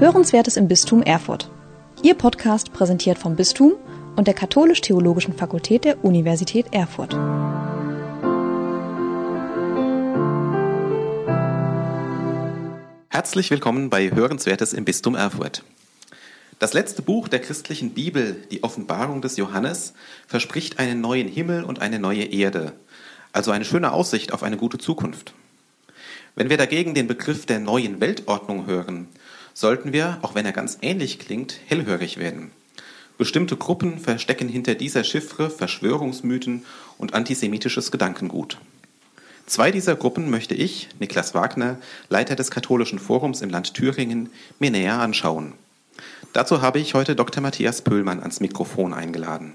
Hörenswertes im Bistum Erfurt. Ihr Podcast präsentiert vom Bistum und der Katholisch-Theologischen Fakultät der Universität Erfurt. Herzlich willkommen bei Hörenswertes im Bistum Erfurt. Das letzte Buch der christlichen Bibel, die Offenbarung des Johannes, verspricht einen neuen Himmel und eine neue Erde, also eine schöne Aussicht auf eine gute Zukunft. Wenn wir dagegen den Begriff der neuen Weltordnung hören, sollten wir, auch wenn er ganz ähnlich klingt, hellhörig werden. Bestimmte Gruppen verstecken hinter dieser Chiffre Verschwörungsmythen und antisemitisches Gedankengut. Zwei dieser Gruppen möchte ich, Niklas Wagner, Leiter des Katholischen Forums im Land Thüringen, mir näher anschauen. Dazu habe ich heute Dr. Matthias Pöhlmann ans Mikrofon eingeladen.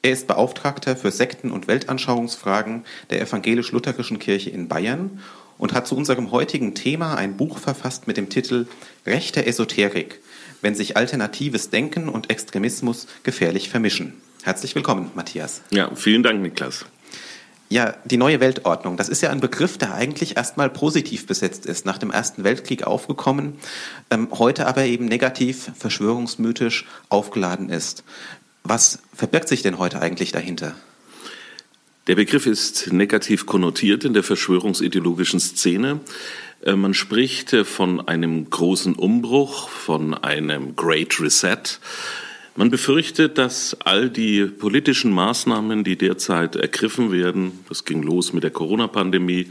Er ist Beauftragter für Sekten- und Weltanschauungsfragen der Evangelisch-Lutherischen Kirche in Bayern und hat zu unserem heutigen Thema ein Buch verfasst mit dem Titel Rechte Esoterik, wenn sich alternatives Denken und Extremismus gefährlich vermischen. Herzlich willkommen, Matthias. Ja, vielen Dank, Niklas. Ja, die neue Weltordnung, das ist ja ein Begriff, der eigentlich erstmal positiv besetzt ist, nach dem Ersten Weltkrieg aufgekommen, ähm, heute aber eben negativ, verschwörungsmythisch aufgeladen ist. Was verbirgt sich denn heute eigentlich dahinter? Der Begriff ist negativ konnotiert in der verschwörungsideologischen Szene. Äh, man spricht äh, von einem großen Umbruch, von einem Great Reset. Man befürchtet, dass all die politischen Maßnahmen, die derzeit ergriffen werden, das ging los mit der Corona-Pandemie,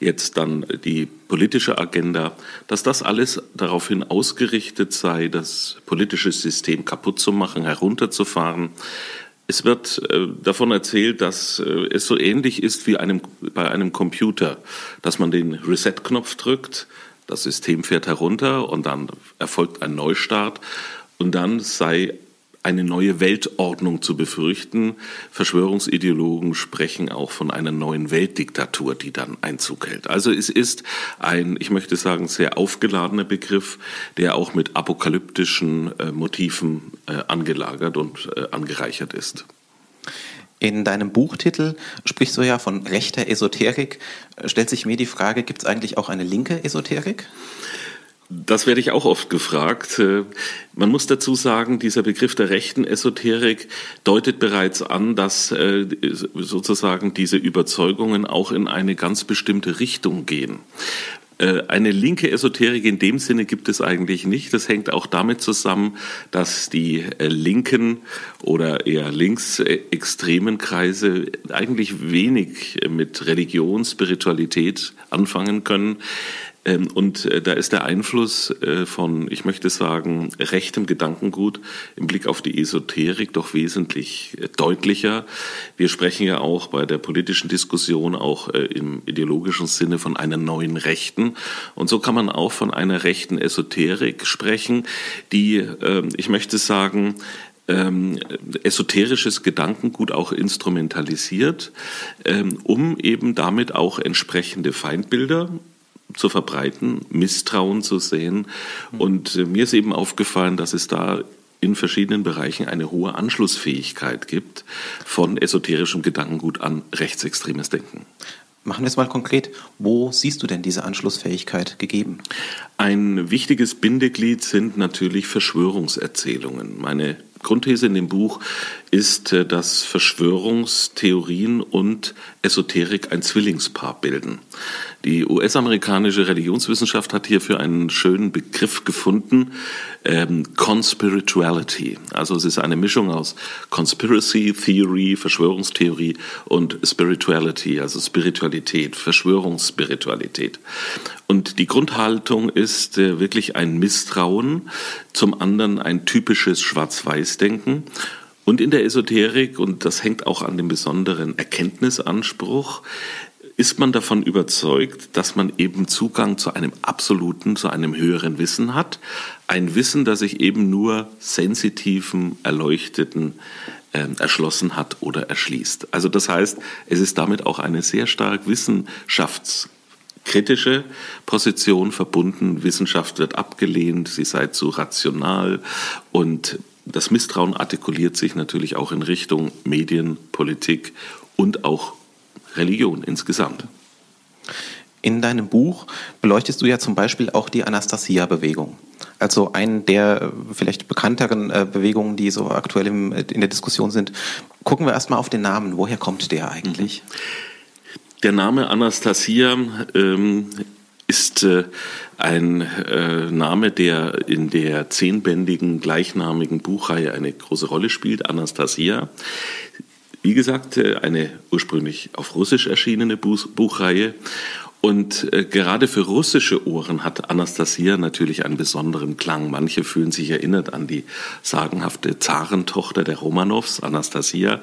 jetzt dann die politische Agenda, dass das alles daraufhin ausgerichtet sei, das politische System kaputt zu machen, herunterzufahren. Es wird äh, davon erzählt, dass äh, es so ähnlich ist wie einem, bei einem Computer, dass man den Reset-Knopf drückt, das System fährt herunter und dann erfolgt ein Neustart und dann sei eine neue Weltordnung zu befürchten. Verschwörungsideologen sprechen auch von einer neuen Weltdiktatur, die dann Einzug hält. Also es ist ein, ich möchte sagen, sehr aufgeladener Begriff, der auch mit apokalyptischen äh, Motiven äh, angelagert und äh, angereichert ist. In deinem Buchtitel sprichst du ja von rechter Esoterik. Stellt sich mir die Frage, gibt es eigentlich auch eine linke Esoterik? Das werde ich auch oft gefragt. Äh, man muss dazu sagen, dieser Begriff der rechten Esoterik deutet bereits an, dass äh, sozusagen diese Überzeugungen auch in eine ganz bestimmte Richtung gehen. Äh, eine linke Esoterik in dem Sinne gibt es eigentlich nicht. Das hängt auch damit zusammen, dass die linken oder eher linksextremen Kreise eigentlich wenig mit Religion, Spiritualität anfangen können. Ähm, und äh, da ist der Einfluss äh, von, ich möchte sagen, rechtem Gedankengut im Blick auf die Esoterik doch wesentlich äh, deutlicher. Wir sprechen ja auch bei der politischen Diskussion auch im ideologischen Sinne von einer neuen Rechten. Und so kann man auch von einer rechten Esoterik sprechen, die, ähm, ich möchte sagen, ähm, esoterisches Gedankengut auch instrumentalisiert, ähm, um eben damit auch entsprechende Feindbilder zu verbreiten, Misstrauen zu sehen. Und äh, mir ist eben aufgefallen, dass es da in verschiedenen Bereichen eine hohe Anschlussfähigkeit gibt von esoterischem Gedankengut an rechtsextremes Denken. Machen wir es mal konkret. Wo siehst du denn diese Anschlussfähigkeit gegeben? Ein wichtiges Bindeglied sind natürlich Verschwörungserzählungen. Meine Grundthese in dem Buch ist, äh, dass Verschwörungstheorien und Esoterik ein Zwillingspaar bilden. Die US-amerikanische Religionswissenschaft hat hierfür einen schönen Begriff gefunden, ähm, Conspirituality. Also es ist eine Mischung aus Conspiracy Theory, Verschwörungstheorie und Spirituality, also Spiritualität, Verschwörungsspiritualität. Und die Grundhaltung ist äh, wirklich ein Misstrauen, zum anderen ein typisches Schwarz-Weiß-Denken und in der Esoterik, und das hängt auch an dem besonderen Erkenntnisanspruch, ist man davon überzeugt, dass man eben Zugang zu einem absoluten, zu einem höheren Wissen hat. Ein Wissen, das sich eben nur sensitiven, erleuchteten äh, erschlossen hat oder erschließt. Also das heißt, es ist damit auch eine sehr stark wissenschaftskritische Position verbunden. Wissenschaft wird abgelehnt, sie sei zu rational und das Misstrauen artikuliert sich natürlich auch in Richtung Medien, Politik und auch Religion insgesamt. In deinem Buch beleuchtest du ja zum Beispiel auch die Anastasia-Bewegung. also einen der vielleicht bekannteren äh, Bewegungen, die so aktuell im, in der Diskussion sind. Gucken wir erstmal auf den Namen. Woher kommt der eigentlich? Der Name Anastasia ähm, ist äh, ein äh, Name, der in der zehnbändigen gleichnamigen Buchreihe eine große Rolle spielt, Anastasia. Wie gesagt, äh, eine ursprünglich auf Russisch erschienene Buch Buchreihe. Und äh, gerade für russische Ohren hat Anastasia natürlich einen besonderen Klang. Manche fühlen sich erinnert an die sagenhafte Zarentochter der Romanows, Anastasia.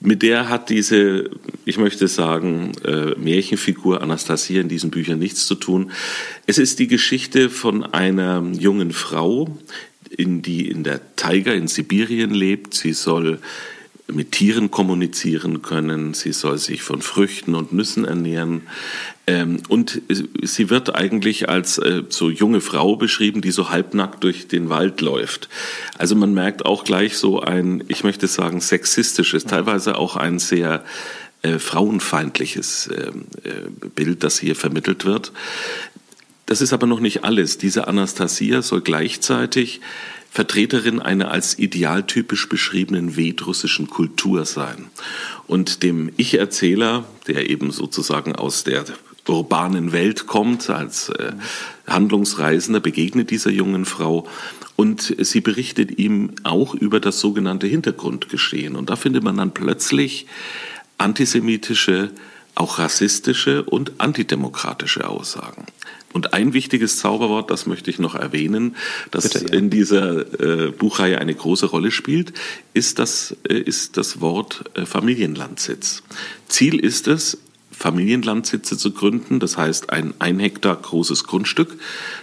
Mit der hat diese, ich möchte sagen, äh, Märchenfigur Anastasia in diesen Büchern nichts zu tun. Es ist die Geschichte von einer jungen Frau, in die in der Taiga in Sibirien lebt. Sie soll mit Tieren kommunizieren können, sie soll sich von Früchten und Nüssen ernähren. Ähm, und sie wird eigentlich als äh, so junge Frau beschrieben, die so halbnackt durch den Wald läuft. Also man merkt auch gleich so ein, ich möchte sagen, sexistisches, teilweise auch ein sehr äh, frauenfeindliches ähm, äh, Bild, das hier vermittelt wird. Das ist aber noch nicht alles. Diese Anastasia soll gleichzeitig Vertreterin einer als idealtypisch beschriebenen vedrussischen Kultur sein. Und dem Ich-Erzähler, der eben sozusagen aus der urbanen Welt kommt, als äh, Handlungsreisender, begegnet dieser jungen Frau und sie berichtet ihm auch über das sogenannte Hintergrundgeschehen. Und da findet man dann plötzlich antisemitische, auch rassistische und antidemokratische Aussagen. Und ein wichtiges Zauberwort, das möchte ich noch erwähnen, das Bitte, ja. in dieser äh, Buchreihe eine große Rolle spielt, ist das, äh, ist das Wort äh, Familienlandsitz. Ziel ist es, Familienlandsitze zu gründen, das heißt ein ein Hektar großes Grundstück,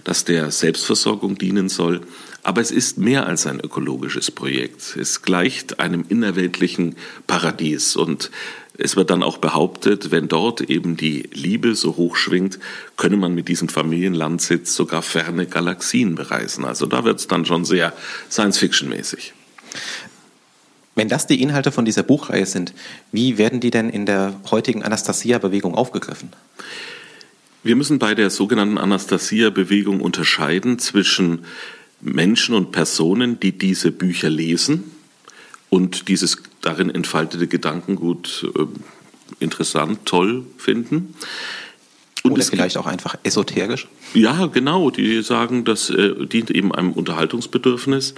das der Selbstversorgung dienen soll. Aber es ist mehr als ein ökologisches Projekt. Es gleicht einem innerweltlichen Paradies und es wird dann auch behauptet, wenn dort eben die Liebe so hoch schwingt, könne man mit diesem Familienlandsitz sogar ferne Galaxien bereisen. Also da wird es dann schon sehr Science-Fiction-mäßig. Wenn das die Inhalte von dieser Buchreihe sind, wie werden die denn in der heutigen Anastasia-Bewegung aufgegriffen? Wir müssen bei der sogenannten Anastasia-Bewegung unterscheiden zwischen Menschen und Personen, die diese Bücher lesen und dieses darin entfaltete Gedankengut äh, interessant, toll finden. Und Oder vielleicht gibt, auch einfach esoterisch? Ja, genau. Die sagen, das äh, dient eben einem Unterhaltungsbedürfnis.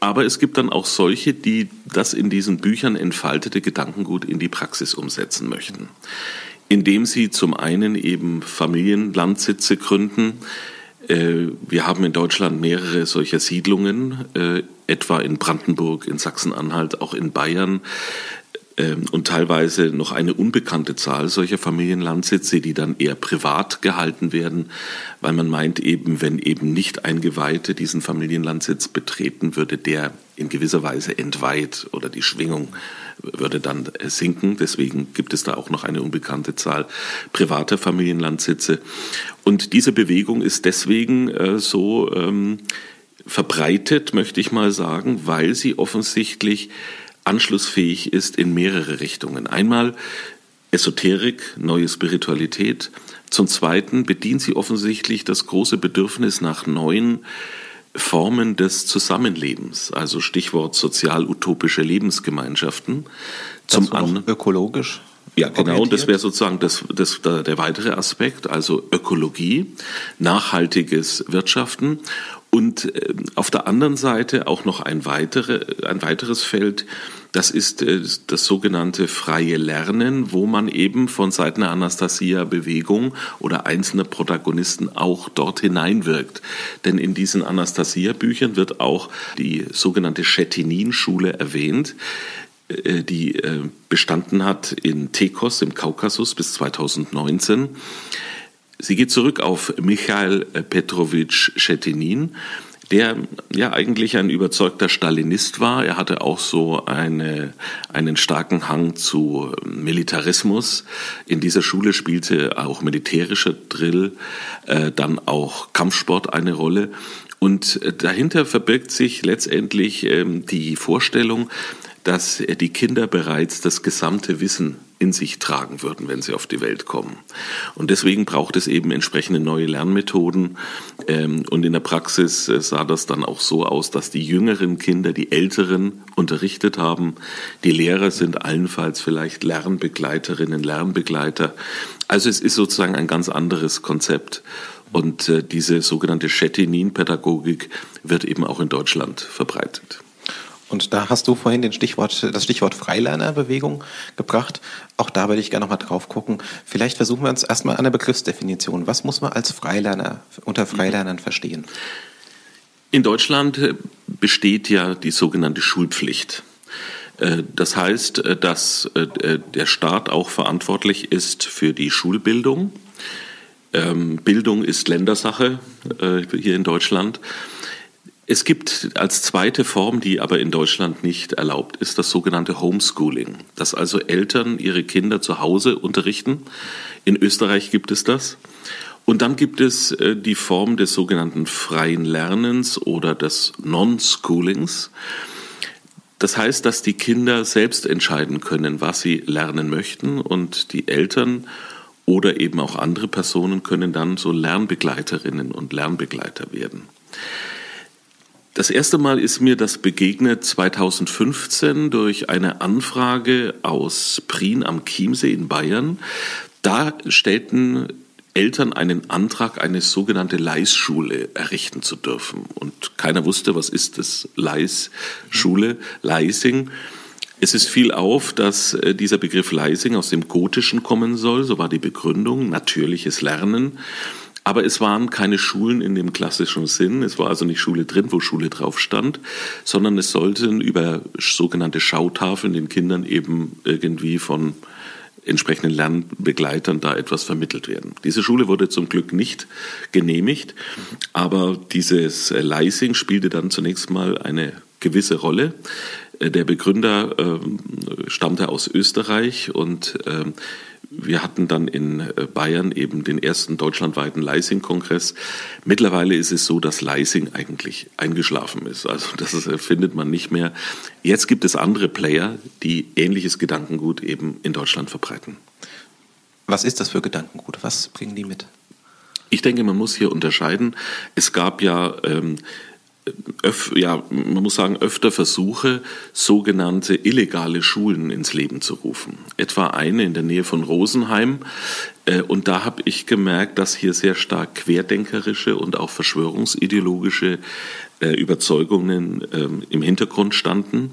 Aber es gibt dann auch solche, die das in diesen Büchern entfaltete Gedankengut in die Praxis umsetzen möchten. Indem sie zum einen eben Familienlandsitze gründen, wir haben in Deutschland mehrere solcher Siedlungen, äh, etwa in Brandenburg, in Sachsen-Anhalt, auch in Bayern. Ähm, und teilweise noch eine unbekannte Zahl solcher Familienlandsitze, die dann eher privat gehalten werden, weil man meint eben, wenn eben nicht Eingeweihte diesen Familienlandsitz betreten, würde der in gewisser Weise entweiht oder die Schwingung würde dann sinken. Deswegen gibt es da auch noch eine unbekannte Zahl privater Familienlandsitze. Und diese Bewegung ist deswegen äh, so ähm, verbreitet, möchte ich mal sagen, weil sie offensichtlich anschlussfähig ist in mehrere Richtungen. Einmal Esoterik, neue Spiritualität. Zum Zweiten bedient sie offensichtlich das große Bedürfnis nach neuen Formen des Zusammenlebens, also Stichwort sozial-utopische Lebensgemeinschaften. Zum anderen ökologisch. Ja, genau, und das wäre sozusagen das, das, der weitere Aspekt, also Ökologie, nachhaltiges Wirtschaften und äh, auf der anderen Seite auch noch ein, weitere, ein weiteres Feld, das ist äh, das sogenannte freie Lernen, wo man eben von Seiten der Anastasia-Bewegung oder einzelner Protagonisten auch dort hineinwirkt. Denn in diesen Anastasia-Büchern wird auch die sogenannte Chetinin-Schule erwähnt äh, die bestanden hat in Tekos im Kaukasus bis 2019. Sie geht zurück auf Michael Petrovich Chetinin, der ja eigentlich ein überzeugter Stalinist war. Er hatte auch so eine, einen starken Hang zu Militarismus. In dieser Schule spielte auch militärischer Drill, äh, dann auch Kampfsport eine Rolle. Und äh, dahinter verbirgt sich letztendlich ähm, die Vorstellung, dass die Kinder bereits das gesamte Wissen in sich tragen würden, wenn sie auf die Welt kommen. Und deswegen braucht es eben entsprechende neue Lernmethoden. Ähm, und in der Praxis äh, sah das dann auch so aus, dass die jüngeren Kinder die älteren unterrichtet haben. Die Lehrer sind allenfalls vielleicht Lernbegleiterinnen, Lernbegleiter. Also es ist sozusagen ein ganz anderes Konzept. Und äh, diese sogenannte Chetinin-Pädagogik wird eben auch in Deutschland verbreitet. Und da hast du vorhin den Stichwort, das Stichwort Freilernerbewegung gebracht. Auch da würde ich gerne nochmal drauf gucken. Vielleicht versuchen wir uns erstmal an der Begriffsdefinition. Was muss man als Freilerner unter Freilernern verstehen? In Deutschland äh, besteht ja die sogenannte Schulpflicht. Äh, das heißt, äh, dass der Staat auch verantwortlich ist für die Schulbildung. Ähm, Bildung ist Ländersache hier in Deutschland. Es gibt als zweite Form, die aber in Deutschland nicht erlaubt ist, das sogenannte Homeschooling, dass also Eltern ihre Kinder zu Hause unterrichten. In Österreich gibt es das. Und dann gibt es äh, die Form des sogenannten freien Lernens oder des Non-Schoolings. Das heißt, dass die Kinder selbst entscheiden können, was sie lernen möchten und die Eltern oder eben auch andere Personen können dann so Lernbegleiterinnen und Lernbegleiter werden. Das erste Mal ist mir das begegnet 2015 durch eine Anfrage aus Prien am Chiemsee in Bayern. Da stellten Eltern einen Antrag, eine sogenannte Leisschule errichten zu dürfen. Und keiner wusste, was ist das Leisschule, Leising. Es ist viel auf, dass äh, dieser Begriff Leising aus dem Gotischen kommen soll. So war die Begründung, natürliches Lernen. Aber es waren keine Schulen in dem klassischen Sinn. Es war also nicht Schule drin, wo Schule drauf stand, sondern es sollten über sogenannte Schautafeln den Kindern eben irgendwie von entsprechenden Lernbegleitern da etwas vermittelt werden. Diese Schule wurde zum Glück nicht genehmigt, aber dieses Leising spielte dann zunächst mal eine gewisse Rolle. Der Begründer äh, stammte aus Österreich und äh, wir hatten dann in äh, Bayern eben den ersten deutschlandweiten Leising-Kongress. Mittlerweile ist es so, dass Leising eigentlich eingeschlafen ist. Also das äh, findet man nicht mehr. Jetzt gibt es andere Player, die ähnliches Gedankengut eben in Deutschland verbreiten. Was ist das für Gedankengut? Was bringen die mit? Ich denke, man muss hier unterscheiden. Es gab ja ähm, öf, ja, man muss sagen, öfter Versuche, sogenannte illegale Schulen ins Leben zu rufen. Etwa eine in der Nähe von Rosenheim. Äh, und da habe ich gemerkt, dass hier sehr stark querdenkerische und auch verschwörungsideologische äh, Überzeugungen ähm, im Hintergrund standen.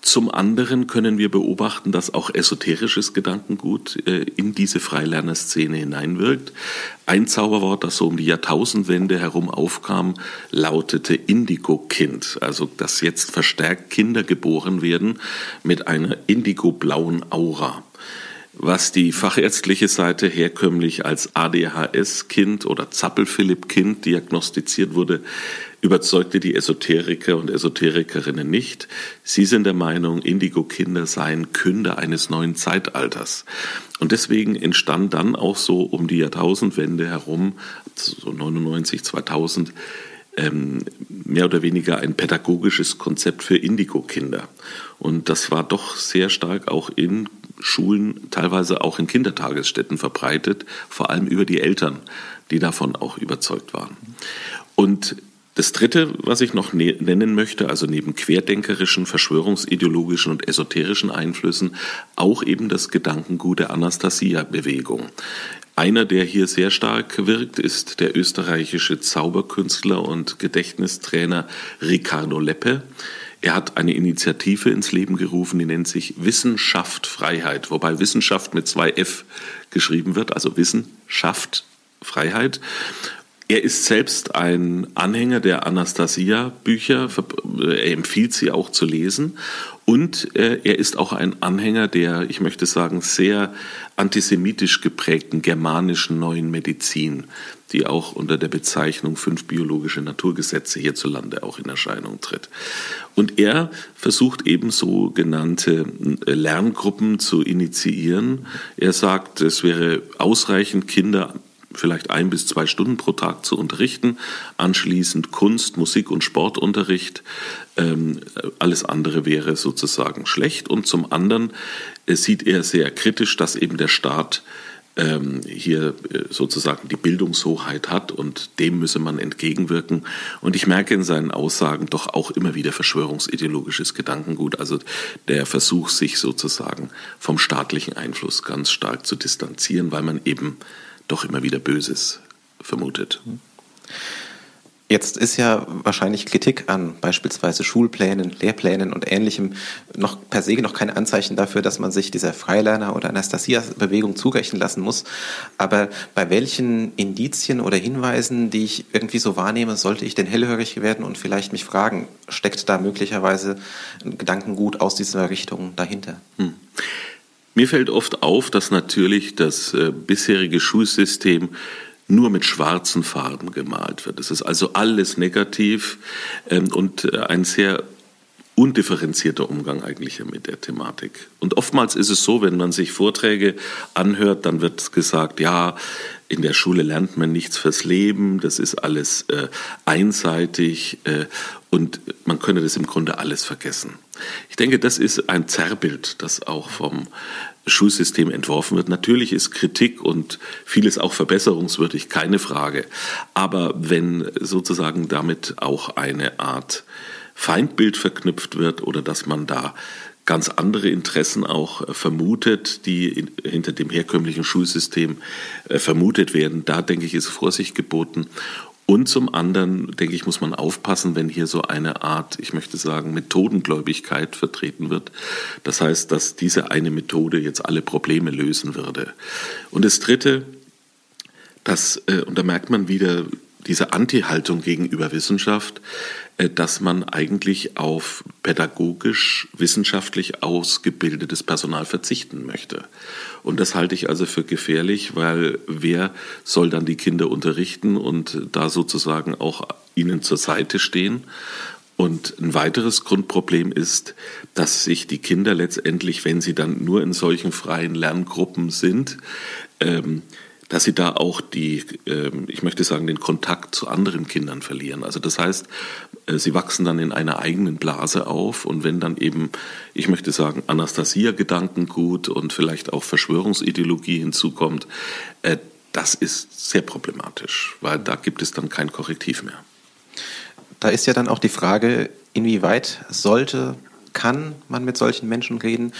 Zum anderen können wir beobachten, dass auch esoterisches Gedankengut äh, in diese Freilernerszene hineinwirkt. Ein Zauberwort, das so um die Jahrtausendwende herum aufkam, lautete Indigo-Kind. Also, dass jetzt verstärkt Kinder geboren werden mit einer indigo-blauen Aura was die fachärztliche Seite herkömmlich als ADHS-Kind oder Zappel-Philipp-Kind diagnostiziert wurde, überzeugte die Esoteriker und Esoterikerinnen nicht. Sie sind der Meinung, Indigo-Kinder seien Künder eines neuen Zeitalters. Und deswegen entstand dann auch so um die Jahrtausendwende herum, so 99, 2000, ähm, mehr oder weniger ein pädagogisches Konzept für Indigo-Kinder. Und das war doch sehr stark auch in Schulen, teilweise auch in Kindertagesstätten verbreitet, vor allem über die Eltern, die davon auch überzeugt waren. Und das Dritte, was ich noch ne-, nennen möchte, also neben querdenkerischen, verschwörungsideologischen und esoterischen Einflüssen, auch eben das Gedankengut der Anastasia-Bewegung. Einer, der hier sehr stark wirkt, ist der österreichische Zauberkünstler und Gedächtnistrainer Ricardo Leppe. Er hat eine Initiative ins Leben gerufen, die nennt sich Wissenschaft Freiheit, wobei Wissenschaft mit zwei F geschrieben wird, also Wissenschaft Freiheit. Er ist selbst ein Anhänger der Anastasia-Bücher. Er empfiehlt sie auch zu lesen. Und äh, er ist auch ein Anhänger der, ich möchte sagen, sehr antisemitisch geprägten germanischen neuen Medizin, die auch unter der Bezeichnung fünf biologische Naturgesetze hierzulande auch in Erscheinung tritt. Und er versucht eben sogenannte äh, Lerngruppen zu initiieren. Er sagt, es wäre ausreichend, Kinder vielleicht ein bis zwei Stunden pro Tag zu unterrichten, anschließend Kunst, Musik und Sportunterricht. Ähm, alles andere wäre sozusagen schlecht. Und zum anderen äh, sieht er sehr kritisch, dass eben der Staat ähm, hier äh, sozusagen die Bildungshoheit hat und dem müsse man entgegenwirken. Und ich merke in seinen Aussagen doch auch immer wieder verschwörungsideologisches Gedankengut, also der Versuch, sich sozusagen vom staatlichen Einfluss ganz stark zu distanzieren, weil man eben doch immer wieder Böses vermutet. Jetzt ist ja wahrscheinlich Kritik an beispielsweise Schulplänen, Lehrplänen und ähnlichem noch per se noch kein Anzeichen dafür, dass man sich dieser Freilerner- oder Anastasia-Bewegung zurechnen lassen muss. Aber bei welchen Indizien oder Hinweisen, die ich irgendwie so wahrnehme, sollte ich denn hellhörig werden und vielleicht mich fragen, steckt da möglicherweise ein Gedankengut aus dieser Richtung dahinter? Hm. Mir fällt oft auf, dass natürlich das äh, bisherige Schulsystem nur mit schwarzen Farben gemalt wird. Es ist also alles negativ ähm, und äh, ein sehr undifferenzierter Umgang eigentlich mit der Thematik. Und oftmals ist es so, wenn man sich Vorträge anhört, dann wird gesagt, ja, in der Schule lernt man nichts fürs Leben, das ist alles äh, einseitig äh, und man könne das im Grunde alles vergessen. Ich denke, das ist ein Zerrbild, das auch vom Schulsystem entworfen wird. Natürlich ist Kritik und vieles auch verbesserungswürdig, keine Frage. Aber wenn sozusagen damit auch eine Art Feindbild verknüpft wird oder dass man da ganz andere Interessen auch vermutet, die hinter dem herkömmlichen Schulsystem äh, vermutet werden, da denke ich, ist Vorsicht geboten. Und zum anderen, denke ich, muss man aufpassen, wenn hier so eine Art, ich möchte sagen, Methodengläubigkeit vertreten wird. Das heißt, dass diese eine Methode jetzt alle Probleme lösen würde. Und das Dritte, das, äh, und da merkt man wieder diese Anti-Haltung gegenüber Wissenschaft, äh, dass man eigentlich auf pädagogisch, wissenschaftlich ausgebildetes Personal verzichten möchte. Und das halte ich also für gefährlich, weil wer soll dann die Kinder unterrichten und da sozusagen auch ihnen zur Seite stehen? Und ein weiteres Grundproblem ist, dass sich die Kinder letztendlich, wenn sie dann nur in solchen freien Lerngruppen sind, ähm, dass sie da auch die, ähm, ich möchte sagen, den Kontakt zu anderen Kindern verlieren. Also das heißt, äh, sie wachsen dann in einer eigenen Blase auf und wenn dann eben, ich möchte sagen, Anastasia-Gedankengut und vielleicht auch Verschwörungsideologie hinzukommt, äh, das ist sehr problematisch, weil da gibt es dann kein Korrektiv mehr. Da ist ja dann auch die Frage, inwieweit sollte, kann man mit solchen Menschen reden?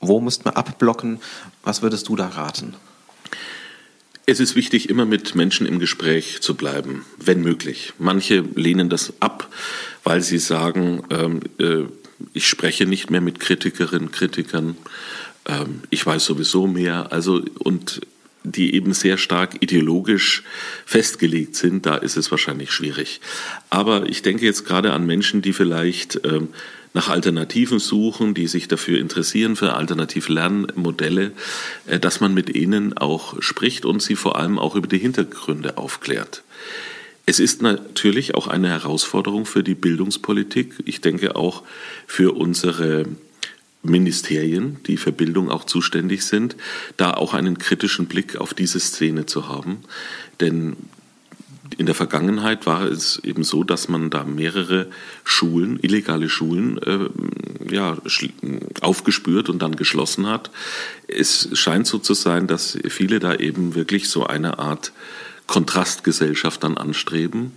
Wo müsste man abblocken? Was würdest du da raten? Es ist wichtig, immer mit Menschen im Gespräch zu bleiben, wenn möglich. Manche lehnen das ab, weil sie sagen, ähm, äh, ich spreche nicht mehr mit Kritikerinnen, Kritikern, ähm, ich weiß sowieso mehr. Also und die eben sehr stark ideologisch festgelegt sind, da ist es wahrscheinlich schwierig. Aber ich denke jetzt gerade an Menschen, die vielleicht ähm, nach Alternativen suchen, die sich dafür interessieren, für alternative Lernmodelle, äh, dass man mit ihnen auch spricht und sie vor allem auch über die Hintergründe aufklärt. Es ist natürlich auch eine Herausforderung für die Bildungspolitik. Ich denke auch für unsere Ministerien, die für Bildung auch zuständig sind, da auch einen kritischen Blick auf diese Szene zu haben. Denn in der Vergangenheit war es eben so, dass man da mehrere Schulen, illegale Schulen, äh, ja, aufgespürt und dann geschlossen hat. Es scheint so zu sein, dass viele da eben wirklich so eine Art Kontrastgesellschaft dann anstreben,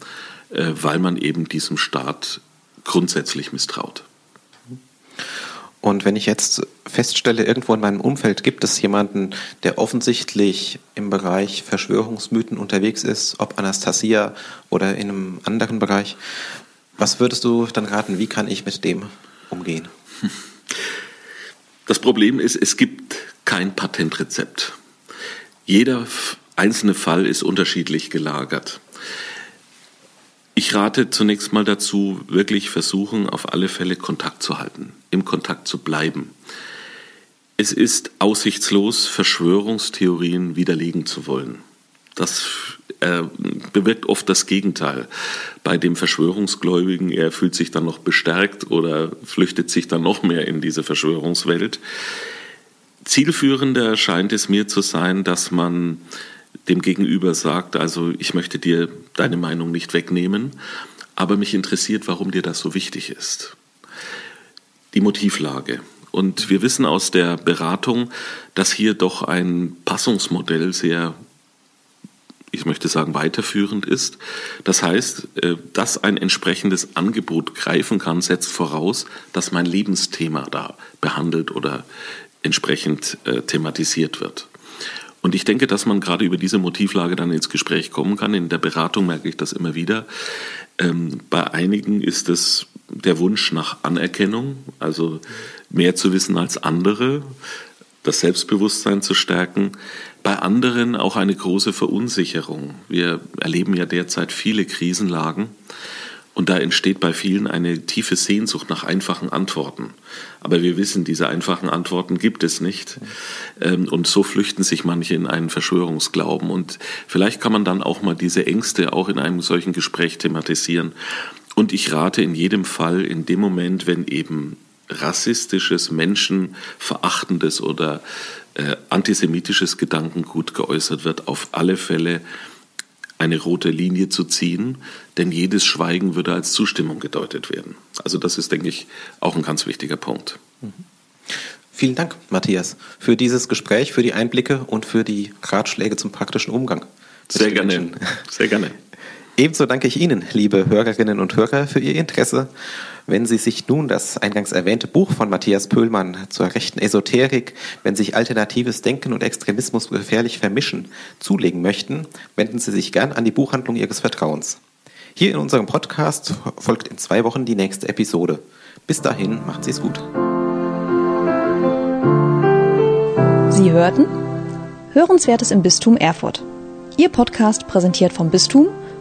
äh, weil man eben diesem Staat grundsätzlich misstraut. Und wenn ich jetzt feststelle, irgendwo in meinem Umfeld gibt es jemanden, der offensichtlich im Bereich Verschwörungsmythen unterwegs ist, ob Anastasia oder in einem anderen Bereich, was würdest du dann raten, wie kann ich mit dem umgehen? Das Problem ist, es gibt kein Patentrezept. Jeder einzelne Fall ist unterschiedlich gelagert. Ich rate zunächst mal dazu, wirklich versuchen, auf alle Fälle Kontakt zu halten, im Kontakt zu bleiben. Es ist aussichtslos, Verschwörungstheorien widerlegen zu wollen. Das äh, bewirkt oft das Gegenteil. Bei dem Verschwörungsgläubigen, er fühlt sich dann noch bestärkt oder flüchtet sich dann noch mehr in diese Verschwörungswelt. Zielführender scheint es mir zu sein, dass man dem Gegenüber sagt, also ich möchte dir deine Meinung nicht wegnehmen, aber mich interessiert, warum dir das so wichtig ist. Die Motivlage. Und wir wissen aus der Beratung, dass hier doch ein Passungsmodell sehr ich möchte sagen, weiterführend ist. Das heißt, äh, dass ein entsprechendes Angebot greifen kann, setzt voraus, dass mein Lebensthema da behandelt oder entsprechend äh, thematisiert wird. Und ich denke, dass man gerade über diese Motivlage dann ins Gespräch kommen kann. In der Beratung merke ich das immer wieder. Ähm, bei einigen ist es der Wunsch nach Anerkennung, also mehr zu wissen als andere, das Selbstbewusstsein zu stärken bei anderen auch eine große Verunsicherung. Wir erleben ja derzeit viele Krisenlagen und da entsteht bei vielen eine tiefe Sehnsucht nach einfachen Antworten. Aber wir wissen, diese einfachen Antworten gibt es nicht. Ähm, und so flüchten sich manche in einen Verschwörungsglauben. Und vielleicht kann man dann auch mal diese Ängste auch in einem solchen Gespräch thematisieren. Und ich rate in jedem Fall, in dem Moment, wenn eben rassistisches, menschenverachtendes oder äh, antisemitisches Gedankengut geäußert wird, auf alle Fälle eine rote Linie zu ziehen, denn jedes Schweigen würde als Zustimmung gedeutet werden. Also das ist, denke ich, auch ein ganz wichtiger Punkt. Mhm. Vielen Dank, Matthias, für dieses Gespräch, für die Einblicke und für die Ratschläge zum praktischen Umgang. Sehr gerne. Sehr gerne. Ebenso danke ich Ihnen, liebe Hörerinnen und Hörer, für Ihr Interesse. Wenn Sie sich nun das eingangs erwähnte Buch von Matthias Pöhlmann zur rechten Esoterik, wenn sich alternatives Denken und Extremismus gefährlich vermischen, zulegen möchten, wenden Sie sich gern an die Buchhandlung Ihres Vertrauens. Hier in unserem Podcast folgt in zwei Wochen die nächste Episode. Bis dahin, macht Sie es gut. Sie hörten Hörenswertes im Bistum Erfurt. Ihr Podcast präsentiert vom Bistum